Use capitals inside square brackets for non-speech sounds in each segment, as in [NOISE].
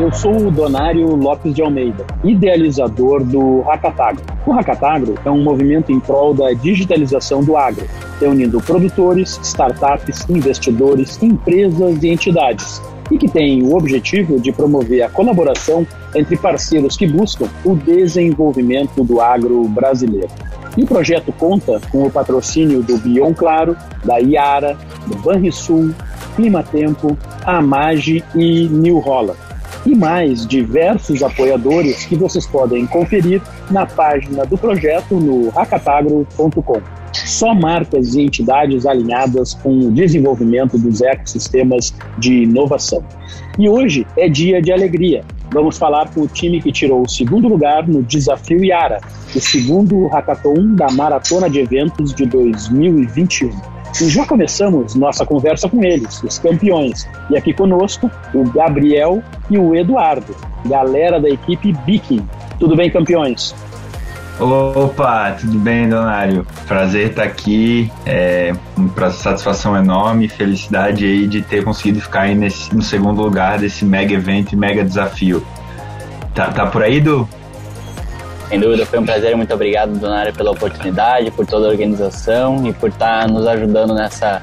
Eu sou o Donário Lopes de Almeida, idealizador do Hackatagro. O Hackatagro é um movimento em prol da digitalização do agro, reunindo produtores, startups, investidores, empresas e entidades, e que tem o objetivo de promover a colaboração entre parceiros que buscam o desenvolvimento do agro brasileiro. E o projeto conta com o patrocínio do Bion Claro, da Iara, do Banrisul, Clima Tempo, Amage e New Holland e mais diversos apoiadores que vocês podem conferir na página do projeto no hackatagro.com. Só marcas e entidades alinhadas com o desenvolvimento dos ecossistemas de inovação. E hoje é dia de alegria. Vamos falar com o time que tirou o segundo lugar no Desafio Iara, o segundo hackathon da Maratona de Eventos de 2021. E já começamos nossa conversa com eles, os campeões. E aqui conosco o Gabriel e o Eduardo, galera da equipe Biking. Tudo bem, campeões? Opa, tudo bem, Donário? Prazer estar aqui, é uma satisfação enorme, felicidade aí de ter conseguido ficar aí nesse, no segundo lugar desse mega evento e mega desafio. Tá, tá por aí, Du? Sem dúvida, foi um prazer. Muito obrigado, Donário, pela oportunidade, por toda a organização e por estar nos ajudando nessa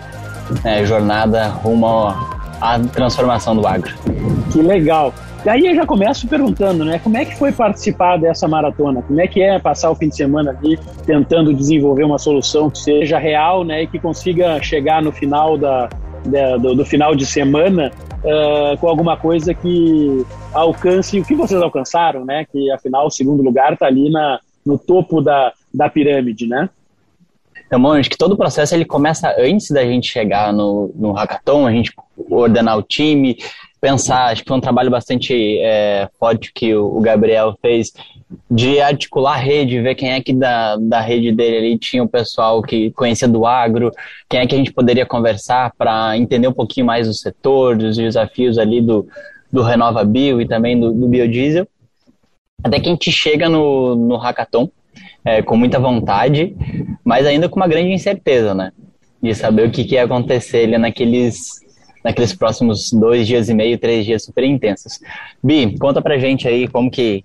né, jornada rumo à transformação do agro. Que legal! E aí eu já começo perguntando, né? Como é que foi participar dessa maratona? Como é que é passar o fim de semana ali tentando desenvolver uma solução que seja real, né? E que consiga chegar no final da, da do, do, final de semana uh, com alguma coisa que alcance o que vocês alcançaram, né? Que afinal o segundo lugar está ali na, no topo da, da pirâmide, né? Então, acho que todo o processo ele começa antes da gente chegar no, no hackathon, a gente ordenar o time, pensar, acho que foi um trabalho bastante é, forte que o, o Gabriel fez de articular a rede, ver quem é que da, da rede dele ali tinha o pessoal que conhecia do agro, quem é que a gente poderia conversar para entender um pouquinho mais do setor, dos desafios ali do, do Renova Bio e também do, do biodiesel. Até que a gente chega no, no hackathon é, com muita vontade, mas ainda com uma grande incerteza, né? De saber o que, que ia acontecer ali naqueles, naqueles próximos dois dias e meio, três dias super intensos. Bi, conta pra gente aí como que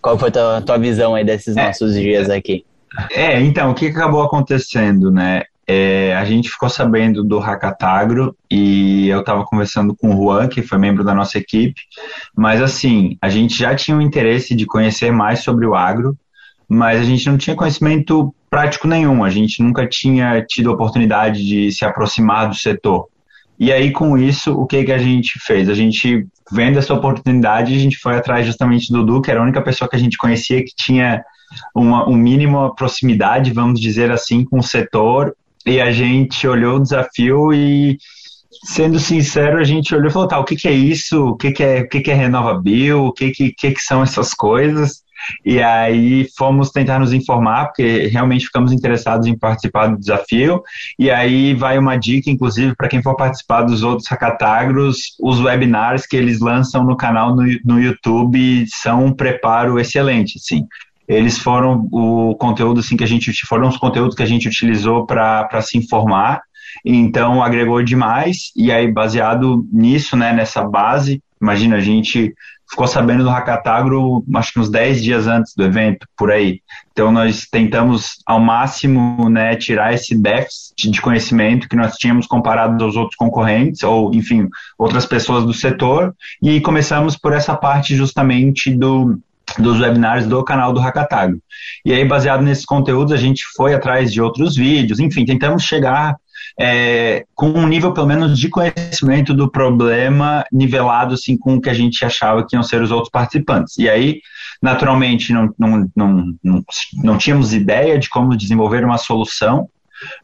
qual foi a tua, tua visão aí desses é, nossos dias aqui? É, então, o que acabou acontecendo, né? É, a gente ficou sabendo do Hackatagro e eu estava conversando com o Juan, que foi membro da nossa equipe, mas assim, a gente já tinha o um interesse de conhecer mais sobre o agro, mas a gente não tinha conhecimento prático nenhum, a gente nunca tinha tido a oportunidade de se aproximar do setor. E aí, com isso, o que, que a gente fez? A gente, vendo essa oportunidade, a gente foi atrás justamente do Dudu, que era a única pessoa que a gente conhecia que tinha uma, um mínimo proximidade, vamos dizer assim, com o setor. E a gente olhou o desafio e, sendo sincero, a gente olhou e falou, tá, o que, que é isso? O que, que é, o que, que é Renova Bio? O que, que, que, que são essas coisas? E aí fomos tentar nos informar, porque realmente ficamos interessados em participar do desafio. E aí vai uma dica, inclusive, para quem for participar dos outros hackatagros, os webinars que eles lançam no canal no, no YouTube são um preparo excelente, sim eles foram o conteúdo assim que a gente foram os conteúdos que a gente utilizou para se informar. Então agregou demais. E aí baseado nisso né nessa base imagina a gente ficou sabendo do Hackatagro acho que uns 10 dias antes do evento, por aí. Então nós tentamos ao máximo né, tirar esse déficit de conhecimento que nós tínhamos comparado aos outros concorrentes, ou enfim, outras pessoas do setor, e começamos por essa parte justamente do, dos webinars do canal do Hackatagro. E aí, baseado nesses conteúdos, a gente foi atrás de outros vídeos, enfim, tentamos chegar é, com um nível, pelo menos, de conhecimento do problema nivelado assim, com o que a gente achava que iam ser os outros participantes. E aí, naturalmente, não, não, não, não, não tínhamos ideia de como desenvolver uma solução,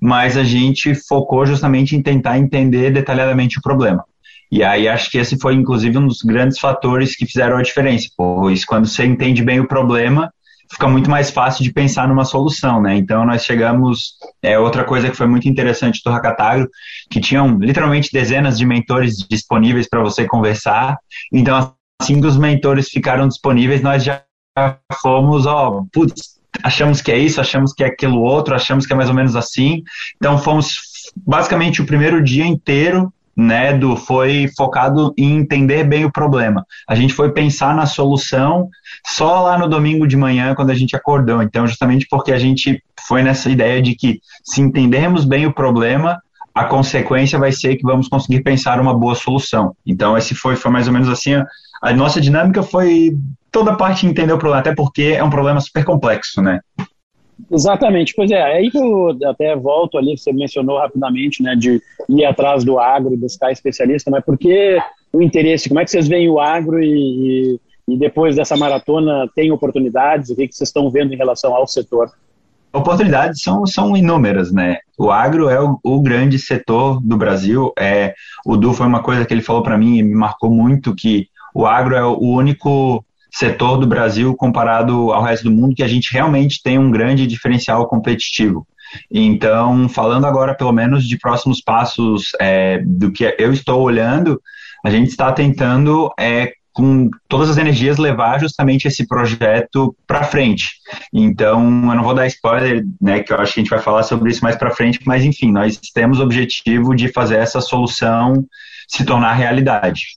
mas a gente focou justamente em tentar entender detalhadamente o problema. E aí acho que esse foi, inclusive, um dos grandes fatores que fizeram a diferença, pois quando você entende bem o problema, fica muito mais fácil de pensar numa solução, né? Então nós chegamos, é outra coisa que foi muito interessante do Hackatagro, que tinham literalmente dezenas de mentores disponíveis para você conversar. Então assim que os mentores ficaram disponíveis, nós já fomos, ó, putz, achamos que é isso, achamos que é aquilo outro, achamos que é mais ou menos assim. Então fomos basicamente o primeiro dia inteiro né, do, foi focado em entender bem o problema. A gente foi pensar na solução só lá no domingo de manhã, quando a gente acordou. Então, justamente porque a gente foi nessa ideia de que se entendermos bem o problema, a consequência vai ser que vamos conseguir pensar uma boa solução. Então, esse foi, foi mais ou menos assim. A, nossa dinâmica foi toda parte de entender o problema, até porque é um problema super complexo, né? Exatamente, pois é, aí que eu até volto ali, você mencionou rapidamente, né, de ir atrás do agro buscar especialista, mas por que o interesse, como é que vocês veem o agro e, e, e depois dessa maratona tem oportunidades, o que, que vocês estão vendo em relação ao setor? Oportunidades são, são inúmeras, né? O agro é o, o grande setor do Brasil. É, o Du foi uma coisa que ele falou para mim e me marcou muito que o agro é o único setor do Brasil comparado ao resto do mundo que a gente realmente tem um grande diferencial competitivo. Então, falando agora pelo menos de próximos passos é, do que eu estou olhando, a gente está tentando é, com todas as energias levar justamente esse projeto para frente. Então, eu não vou dar spoiler, né, que eu acho que a gente vai falar sobre isso mais para frente, mas enfim, nós temos o objetivo de fazer essa solução se tornar realidade.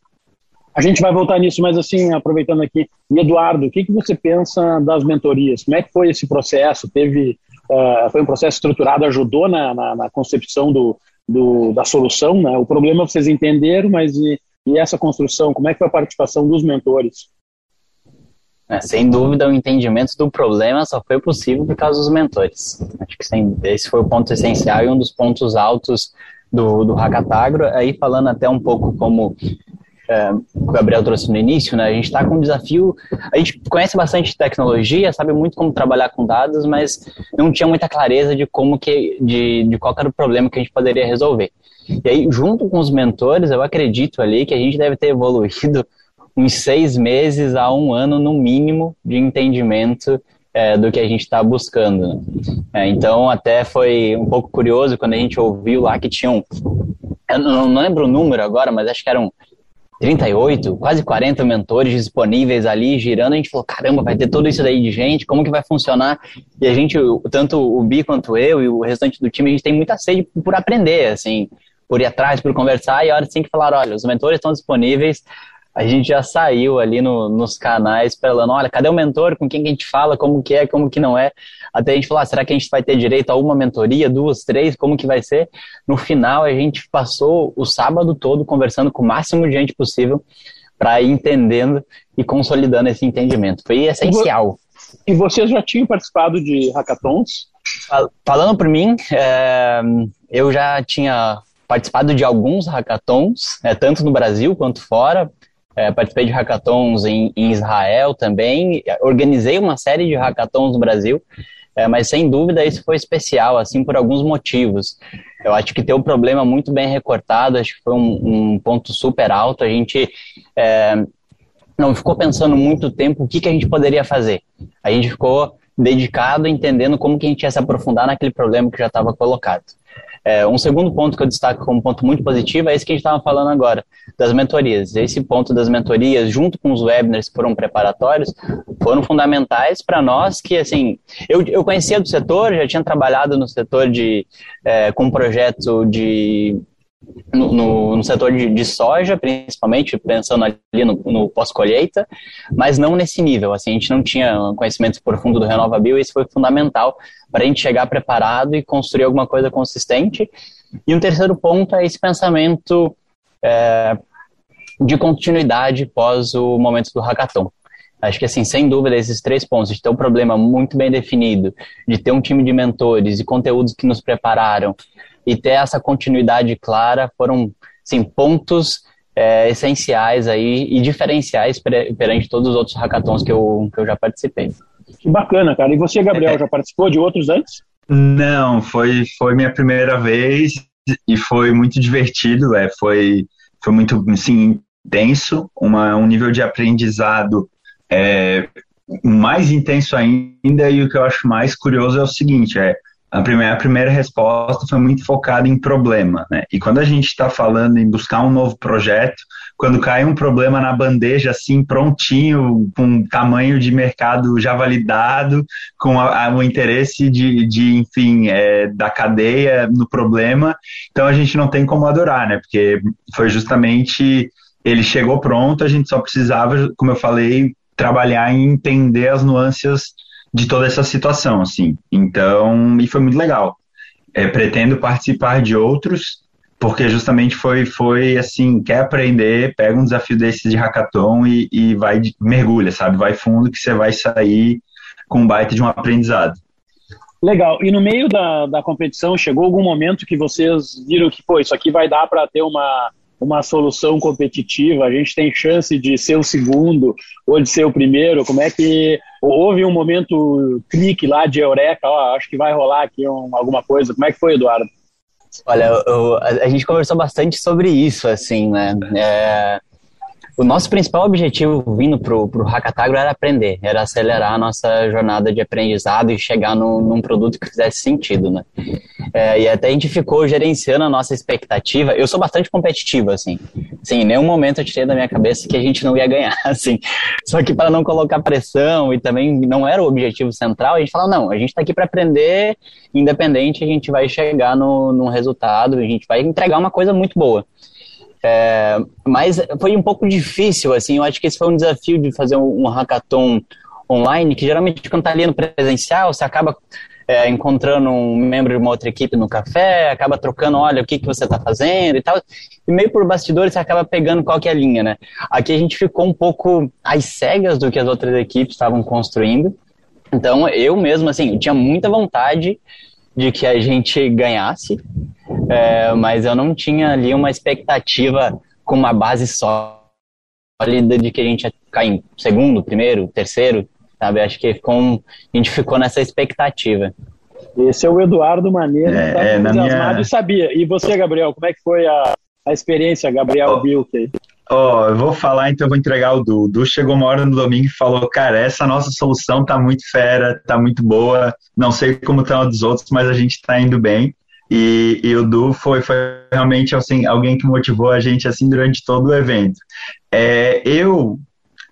A gente vai voltar nisso, mas assim, aproveitando aqui, Eduardo, o que, que você pensa das mentorias? Como é que foi esse processo? Teve, uh, foi um processo estruturado, ajudou na, na, na concepção do, do, da solução, né? O problema vocês entenderam, mas e, e, essa construção, como é que foi a participação dos mentores? É, sem dúvida, o entendimento do problema só foi possível por causa dos mentores. Acho que esse foi o ponto essencial e um dos pontos altos do, do Hackatagro. Aí falando até um pouco como é, o Gabriel trouxe no início, né? A gente está com um desafio. A gente conhece bastante tecnologia, sabe muito como trabalhar com dados, mas não tinha muita clareza de como que, de, de qual era o problema que a gente poderia resolver. E aí, junto com os mentores, eu acredito ali que a gente deve ter evoluído [LAUGHS] uns seis meses a um ano no mínimo de entendimento é, do que a gente está buscando. Né? É, então, até foi um pouco curioso quando a gente ouviu lá que tinham, eu não, não lembro o número agora, mas acho que eram 38, quase 40 mentores disponíveis ali, girando, a gente falou, caramba, vai ter tudo isso daí de gente, como que vai funcionar? E a gente, tanto o Bi quanto eu e o restante do time, a gente tem muita sede por aprender, assim, por ir atrás, por conversar, e a hora tem que falar, olha, os mentores estão disponíveis, a gente já saiu ali no, nos canais falando, olha, cadê o mentor, com quem que a gente fala, como que é, como que não é, até a gente falar, ah, será que a gente vai ter direito a uma mentoria, duas, três, como que vai ser? No final, a gente passou o sábado todo conversando com o máximo de gente possível para ir entendendo e consolidando esse entendimento. Foi essencial. E vocês já tinham participado de hackathons? Falando por mim, é, eu já tinha participado de alguns hackathons, é, tanto no Brasil quanto fora. É, participei de hackathons em, em, Israel também, organizei uma série de hackathons no Brasil, é, mas sem dúvida isso foi especial, assim, por alguns motivos. Eu acho que ter o problema muito bem recortado, acho que foi um, um ponto super alto. A gente é, não ficou pensando muito tempo o que, que a gente poderia fazer. A gente ficou dedicado, entendendo como que a gente ia se aprofundar naquele problema que já estava colocado. É, um segundo ponto que eu destaco como ponto muito positivo é esse que a gente estava falando agora, das mentorias. Esse ponto das mentorias, junto com os webinars que foram preparatórios, foram fundamentais para nós que, assim, eu, eu conhecia do setor, já tinha trabalhado no setor de, é, com um projeto de no, no, setor de, de, soja, principalmente, pensando ali no, no pós-colheita, mas não nesse nível. Assim, a gente não tinha conhecimento profundo do RenovaBio e isso foi fundamental para a gente chegar preparado e construir alguma coisa consistente. E um terceiro ponto é esse pensamento é, de continuidade pós o momento do hackathon. Acho que, assim, sem dúvida, esses três pontos, de ter um problema muito bem definido, de ter um time de mentores e conteúdos que nos prepararam, e ter essa continuidade clara foram assim, pontos é, essenciais aí e diferenciais perante todos os outros hackathons que eu, que eu já participei. Que bacana, cara. E você, Gabriel, é. já participou de outros antes? Não, foi, foi minha primeira vez e foi muito divertido, é, foi, foi muito assim, intenso, uma, um nível de aprendizado é, mais intenso ainda, e o que eu acho mais curioso é o seguinte, é a primeira, a primeira resposta foi muito focada em problema, né? E quando a gente está falando em buscar um novo projeto, quando cai um problema na bandeja, assim, prontinho, com tamanho de mercado já validado, com a, a, o interesse de, de enfim, é, da cadeia no problema, então a gente não tem como adorar, né? Porque foi justamente ele chegou pronto, a gente só precisava, como eu falei, trabalhar em entender as nuances de toda essa situação, assim. Então, e foi muito legal. É, pretendo participar de outros, porque justamente foi, foi assim, quer aprender, pega um desafio desses de hackathon e, e vai, mergulha, sabe? Vai fundo que você vai sair com um baita de um aprendizado. Legal. E no meio da, da competição, chegou algum momento que vocês viram que, pô, isso aqui vai dar para ter uma, uma solução competitiva, a gente tem chance de ser o segundo ou de ser o primeiro? Como é que houve um momento clique lá de eureka, ó, acho que vai rolar aqui um, alguma coisa. Como é que foi, Eduardo? Olha, eu, a, gente conversou bastante sobre isso, assim, né? É, o nosso principal objetivo vindo pro, pro Hackatagro era aprender, era acelerar a nossa jornada de aprendizado e chegar no, num produto que fizesse sentido, né? É, e até a gente ficou gerenciando a nossa expectativa. Eu sou bastante competitivo, assim. Sim, em nenhum momento eu tirei da minha cabeça que a gente não ia ganhar, [LAUGHS] assim. Só que para não colocar pressão e também não era o objetivo central, a gente falou, não, a gente está aqui para aprender, independente, a gente vai chegar no, num resultado, a gente vai entregar uma coisa muito boa. É, mas foi um pouco difícil, assim, eu acho que esse foi um desafio de fazer um, um hackathon online, que geralmente quando tá ali no presencial, você acaba é, encontrando um membro de uma outra equipe no café, acaba trocando, olha, o que, que você está fazendo? e tal, e meio por bastidores você acaba pegando qual que é a linha, né? Aqui a gente ficou um pouco às cegas do que as outras equipes estavam construindo, então eu mesmo, assim, eu tinha muita vontade de que a gente ganhasse, é, mas eu não tinha ali uma expectativa com uma base sólida de que a gente ia ficar em segundo, primeiro, terceiro, sabe? Acho que ficou um, a gente ficou nessa expectativa. Esse é o Eduardo Maneiro, é, tá é, entusiasmado minha... e sabia. E você, Gabriel, como é que foi a, a experiência, Gabriel oh, Bilke? Ó, oh, eu vou falar, então eu vou entregar o Du. O Du chegou uma hora no domingo e falou, cara, essa nossa solução tá muito fera, tá muito boa, não sei como estão tá dos outros, mas a gente tá indo bem. E, e, o Du foi, foi realmente assim, alguém que motivou a gente assim durante todo o evento. É, eu,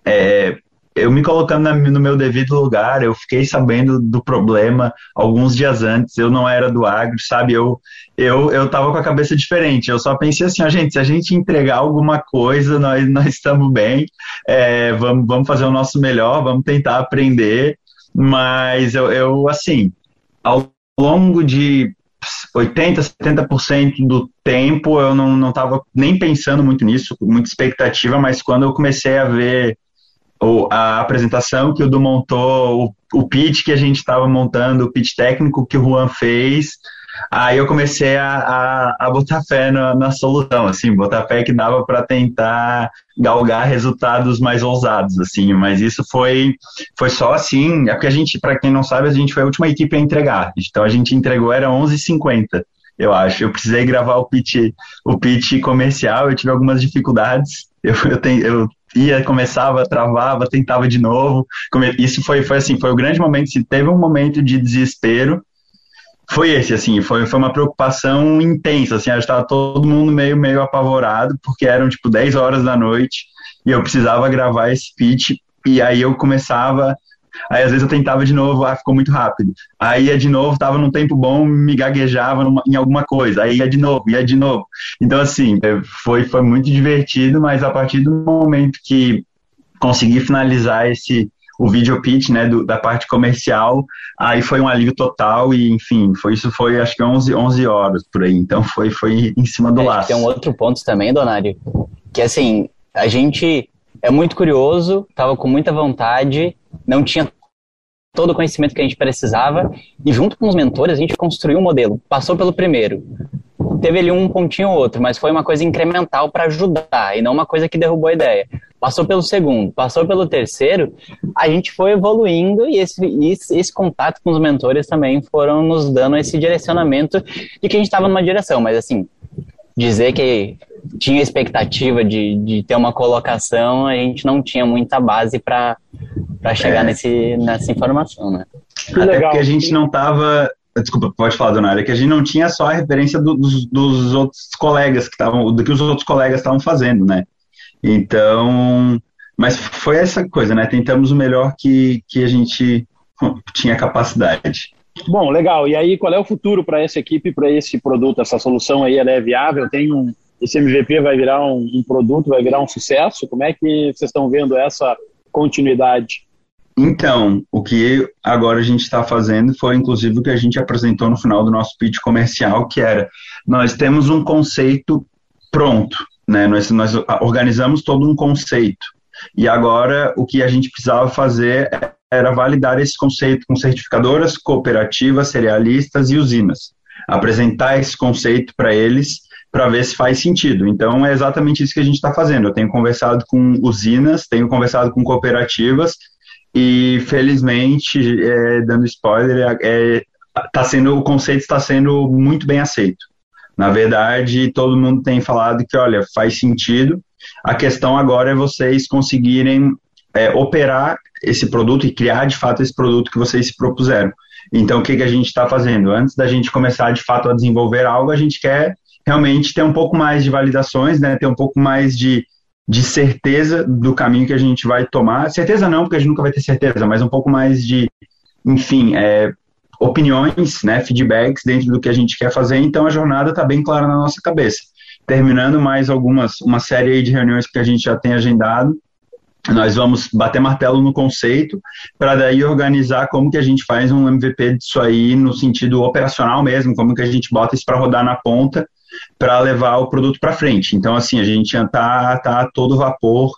é, eu me colocando na, no meu devido lugar, eu fiquei sabendo do problema alguns dias antes. Eu não era do agro, sabe? Eu eu eu tava com a cabeça diferente. Eu só pensei assim, ó, gente, se a gente entregar alguma coisa, nós [LAUGHS] nós estamos bem. É, vamos vamos fazer o nosso melhor, vamos tentar aprender. Mas eu, eu assim, ao longo de 80, 70% do tempo eu não estava nem pensando muito nisso, muita expectativa, mas quando eu comecei a ver o, a apresentação que o Du montou, o, o pitch que a gente estava montando, o pitch técnico que o Juan fez, aí eu comecei a, a, a botar fé na, na, solução, assim, botar fé que dava para tentar galgar resultados mais ousados, assim, mas isso foi, foi só assim, é porque a gente, para quem não sabe, a gente foi a última equipe a entregar, então a gente entregou, era 11h50, eu acho, eu precisei gravar o pitch, o pitch comercial, eu tive algumas dificuldades, [LAUGHS] eu, eu, tenho, eu ia, começava, travava, tentava de novo. Isso foi, foi assim, foi o grande momento. Se teve um momento de desespero, foi esse, assim, foi, foi uma preocupação intensa, assim, estava todo mundo meio, meio apavorado, porque eram, tipo, 10 horas da noite, e eu precisava gravar esse pitch, e aí eu começava Aí às vezes eu tentava de novo, ah, ficou muito rápido. Aí ia de novo, tava num tempo bom, me gaguejava numa, em alguma coisa. Aí ia de novo, ia de novo. Então assim, é, foi, foi muito divertido, mas a partir do momento que consegui finalizar esse o video pitch, né, do, da parte comercial, aí foi um alívio total e, enfim, foi isso foi acho que 11, 11 horas por aí, então foi, foi em cima do é, laço. Tem um outro ponto também, Donário, que assim, a gente é muito curioso, tava com muita vontade, não tinha todo o conhecimento que a gente precisava e junto com os mentores a gente construiu um modelo. Passou pelo primeiro, teve ali um pontinho ou outro, mas foi uma coisa incremental para ajudar e não uma coisa que derrubou a ideia. Passou pelo segundo, passou pelo terceiro, a gente foi evoluindo e esse, esse, esse contato com os mentores também foram nos dando esse direcionamento de que a gente estava numa direção, mas assim, dizer que tinha expectativa de, de ter uma colocação, a gente não tinha muita base para chegar é. nesse, nessa informação, né? Que Até legal. porque a gente não estava Desculpa, pode falar, dona Área, que a gente não tinha só a referência do, dos, dos outros colegas que estavam, do que os outros colegas estavam fazendo, né? Então, mas foi essa coisa, né? Tentamos o melhor que, que a gente tinha capacidade. Bom, legal. E aí, qual é o futuro para essa equipe, para esse produto? Essa solução aí, ela é viável? Tem um, esse MVP vai virar um, um produto, vai virar um sucesso? Como é que vocês estão vendo essa continuidade? Então, o que agora a gente está fazendo foi, inclusive, o que a gente apresentou no final do nosso pitch comercial, que era, nós temos um conceito pronto, né? Nós, nós organizamos todo um conceito. E agora, o que a gente precisava fazer era validar esse conceito com certificadoras, cooperativas, cerealistas e usinas. Apresentar esse conceito para eles para ver se faz sentido. Então, é exatamente isso que a gente está fazendo. Eu tenho conversado com usinas, tenho conversado com cooperativas e, felizmente, é, dando spoiler, é, tá sendo, o conceito está sendo muito bem aceito. Na verdade, todo mundo tem falado que, olha, faz sentido. A questão agora é vocês conseguirem é, operar esse produto e criar de fato esse produto que vocês se propuseram. Então, o que, que a gente está fazendo? Antes da gente começar de fato a desenvolver algo, a gente quer realmente ter um pouco mais de validações, né, ter um pouco mais de, de certeza do caminho que a gente vai tomar. Certeza não, porque a gente nunca vai ter certeza, mas um pouco mais de, enfim, é, opiniões, né, feedbacks dentro do que a gente quer fazer. Então a jornada está bem clara na nossa cabeça. Terminando mais algumas, uma série de reuniões que a gente já tem agendado, nós vamos bater martelo no conceito para daí organizar como que a gente faz um MVP disso aí no sentido operacional mesmo, como que a gente bota isso para rodar na ponta para levar o produto para frente. Então, assim, a gente já está tá a todo vapor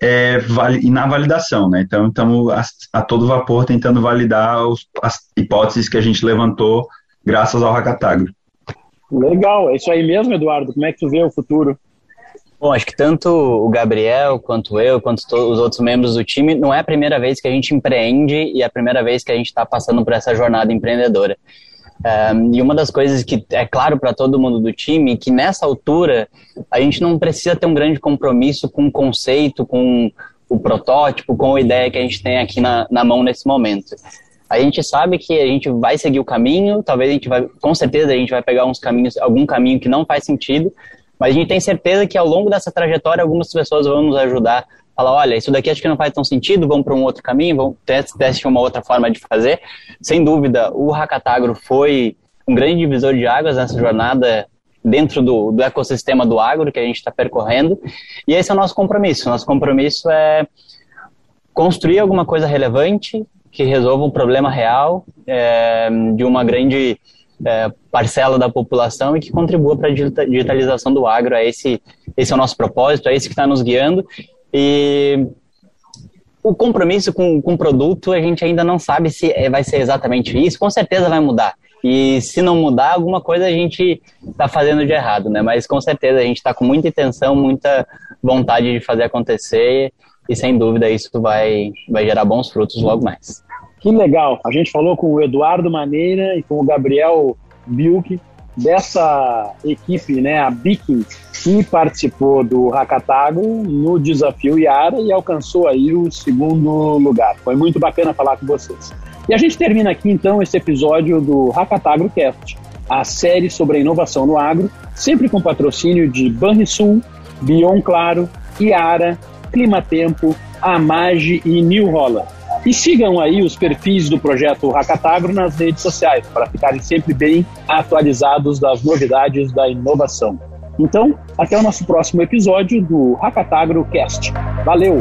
é, vali, na validação, né? Então, estamos a, a, todo vapor tentando validar os, as hipóteses que a gente levantou graças ao Hackatagro. Legal, é isso aí mesmo, Eduardo. Como é que tu vê o futuro? Bom, acho que tanto o Gabriel, quanto eu, quanto os outros membros do time, não é a primeira vez que a gente empreende e é a primeira vez que a gente está passando por essa jornada empreendedora. Um, e uma das coisas que é claro para todo mundo do time que nessa altura a gente não precisa ter um grande compromisso com o conceito, com o protótipo, com a ideia que a gente tem aqui na, na mão nesse momento. A gente sabe que a gente vai seguir o caminho, talvez a gente vai, com certeza a gente vai pegar uns caminhos, algum caminho que não faz sentido, mas a gente tem certeza que ao longo dessa trajetória algumas pessoas vão nos ajudar fala, olha, isso daqui acho que não faz tão sentido, vamos para um outro caminho, vamos teste, uma outra forma de fazer. Sem dúvida, o Hackatagro foi um grande divisor de águas nessa jornada dentro do, do ecossistema do agro que a gente está percorrendo. E esse é o nosso compromisso. Nosso compromisso é construir alguma coisa relevante que resolva um problema real é, de uma grande é, parcela da população e que contribua para a digitalização do agro. É esse, esse é o nosso propósito, é esse que está nos guiando e o compromisso com, com o produto, a gente ainda não sabe se é, vai ser exatamente isso. Com certeza vai mudar. E se não mudar, alguma coisa a gente está fazendo de errado, né? Mas com certeza a gente está com muita intenção, muita vontade de fazer acontecer e sem dúvida isso vai, vai gerar bons frutos logo mais. Que legal! A gente falou com o Eduardo Maneira e com o Gabriel Bilk dessa equipe, né, a Biking, que participou do Hackatago no desafio Iara e alcançou aí o segundo lugar. Foi muito bacana falar com vocês. E a gente termina aqui então esse episódio do Hackatagro Cast, a série sobre a inovação no agro, sempre com patrocínio de Banrisul, Bion Claro, Iara, Climatempo, Amage e New Holland. E sigam aí os perfis do projeto Hackatagro nas redes sociais para ficarem sempre bem atualizados das novidades da inovação. Então, até o nosso próximo episódio do Hackatagro Cast. Valeu!